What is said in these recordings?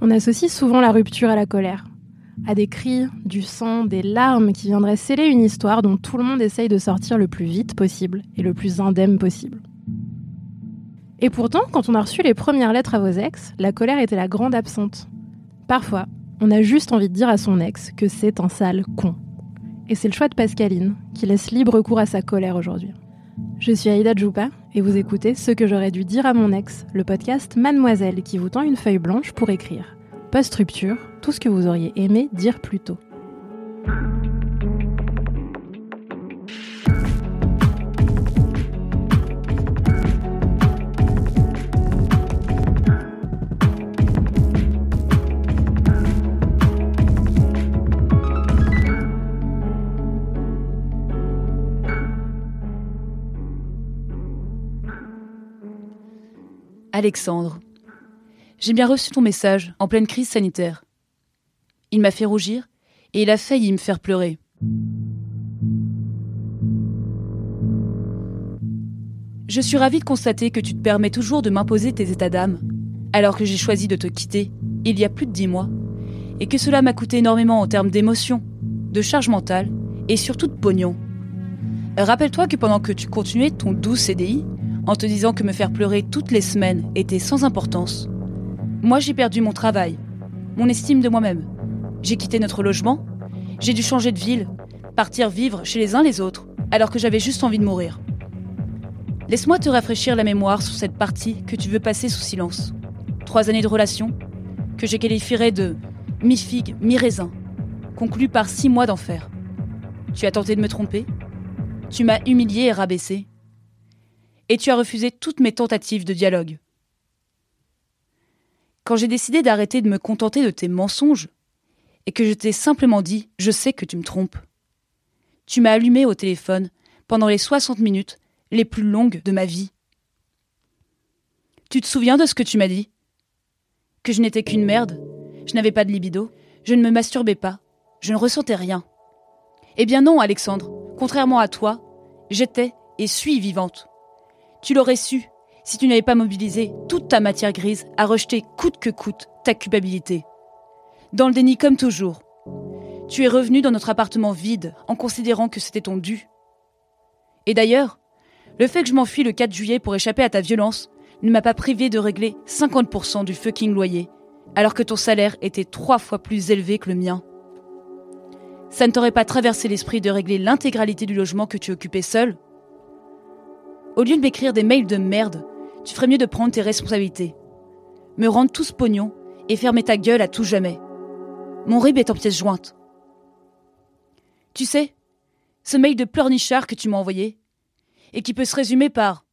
On associe souvent la rupture à la colère, à des cris, du sang, des larmes qui viendraient sceller une histoire dont tout le monde essaye de sortir le plus vite possible et le plus indemne possible. Et pourtant, quand on a reçu les premières lettres à vos ex, la colère était la grande absente. Parfois, on a juste envie de dire à son ex que c'est un sale con. Et c'est le choix de Pascaline, qui laisse libre cours à sa colère aujourd'hui. Je suis Aïda Djoupa, et vous écoutez Ce que j'aurais dû dire à mon ex, le podcast Mademoiselle qui vous tend une feuille blanche pour écrire. Post-rupture, tout ce que vous auriez aimé dire plus tôt. Alexandre, j'ai bien reçu ton message en pleine crise sanitaire. Il m'a fait rougir et il a failli me faire pleurer. Je suis ravie de constater que tu te permets toujours de m'imposer tes états d'âme, alors que j'ai choisi de te quitter il y a plus de dix mois, et que cela m'a coûté énormément en termes d'émotions, de charge mentale et surtout de pognon. Rappelle-toi que pendant que tu continuais ton doux CDI, en te disant que me faire pleurer toutes les semaines était sans importance, moi j'ai perdu mon travail, mon estime de moi-même. J'ai quitté notre logement, j'ai dû changer de ville, partir vivre chez les uns les autres, alors que j'avais juste envie de mourir. Laisse-moi te rafraîchir la mémoire sur cette partie que tu veux passer sous silence. Trois années de relation, que je qualifierais de mi-figue, mi-raisin, conclues par six mois d'enfer. Tu as tenté de me tromper, tu m'as humilié et rabaissé, et tu as refusé toutes mes tentatives de dialogue. Quand j'ai décidé d'arrêter de me contenter de tes mensonges, et que je t'ai simplement dit Je sais que tu me trompes, tu m'as allumé au téléphone pendant les 60 minutes les plus longues de ma vie. Tu te souviens de ce que tu m'as dit? Que je n'étais qu'une merde, je n'avais pas de libido, je ne me masturbais pas, je ne ressentais rien. Eh bien non, Alexandre, contrairement à toi, j'étais et suis vivante. Tu l'aurais su si tu n'avais pas mobilisé toute ta matière grise à rejeter coûte que coûte ta culpabilité. Dans le déni comme toujours. Tu es revenu dans notre appartement vide en considérant que c'était ton dû. Et d'ailleurs, le fait que je m'enfuis le 4 juillet pour échapper à ta violence ne m'a pas privé de régler 50% du fucking loyer, alors que ton salaire était trois fois plus élevé que le mien. Ça ne t'aurait pas traversé l'esprit de régler l'intégralité du logement que tu occupais seul? Au lieu de m'écrire des mails de merde, tu ferais mieux de prendre tes responsabilités. Me rendre tout ce pognon et fermer ta gueule à tout jamais. Mon rib est en pièces jointes. Tu sais, ce mail de pleurnichard que tu m'as envoyé, et qui peut se résumer par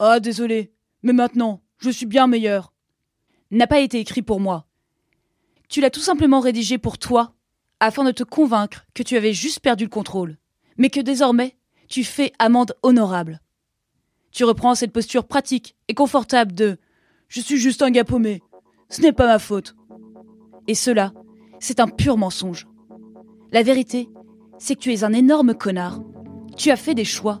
Ah, désolé, mais maintenant, je suis bien meilleur, n'a pas été écrit pour moi. Tu l'as tout simplement rédigé pour toi, afin de te convaincre que tu avais juste perdu le contrôle, mais que désormais, tu fais amende honorable. Tu reprends cette posture pratique et confortable de Je suis juste un gars ce n'est pas ma faute. Et cela, c'est un pur mensonge. La vérité, c'est que tu es un énorme connard. Tu as fait des choix.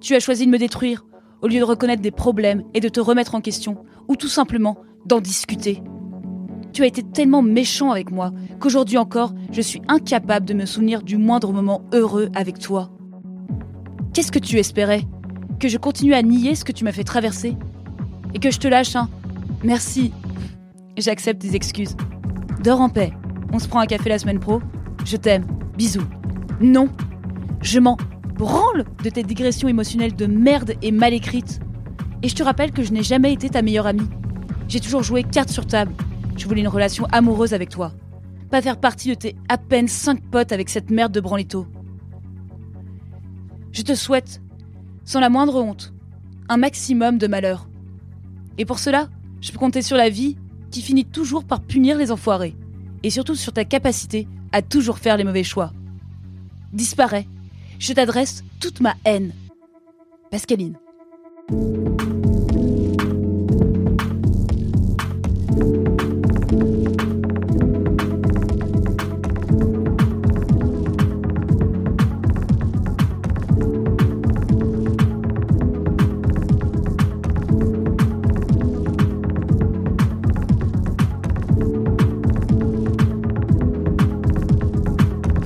Tu as choisi de me détruire au lieu de reconnaître des problèmes et de te remettre en question, ou tout simplement d'en discuter. Tu as été tellement méchant avec moi qu'aujourd'hui encore, je suis incapable de me souvenir du moindre moment heureux avec toi. Qu'est-ce que tu espérais? Que je continue à nier ce que tu m'as fait traverser Et que je te lâche un Merci. J'accepte tes excuses. Dors en paix. On se prend un café la semaine pro. Je t'aime. Bisous. Non. Je m'en branle de tes digressions émotionnelles de merde et mal écrites. Et je te rappelle que je n'ai jamais été ta meilleure amie. J'ai toujours joué carte sur table. Je voulais une relation amoureuse avec toi. Pas faire partie de tes à peine cinq potes avec cette merde de branlito. Je te souhaite, sans la moindre honte, un maximum de malheur. Et pour cela, je peux compter sur la vie qui finit toujours par punir les enfoirés. Et surtout sur ta capacité à toujours faire les mauvais choix. Disparais. Je t'adresse toute ma haine. Pascaline.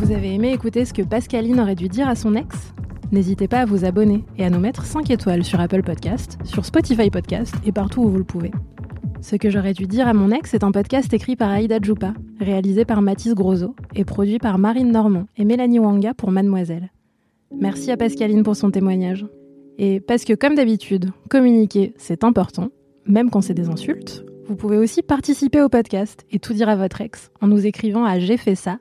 Vous avez aimé écouter ce que Pascaline aurait dû dire à son ex N'hésitez pas à vous abonner et à nous mettre 5 étoiles sur Apple Podcast, sur Spotify Podcast et partout où vous le pouvez. Ce que j'aurais dû dire à mon ex est un podcast écrit par Aïda Djoupa, réalisé par Mathis Grosso et produit par Marine Normand et Mélanie Wanga pour Mademoiselle. Merci à Pascaline pour son témoignage. Et parce que comme d'habitude, communiquer, c'est important, même quand c'est des insultes, vous pouvez aussi participer au podcast et tout dire à votre ex en nous écrivant à j'ai fait ça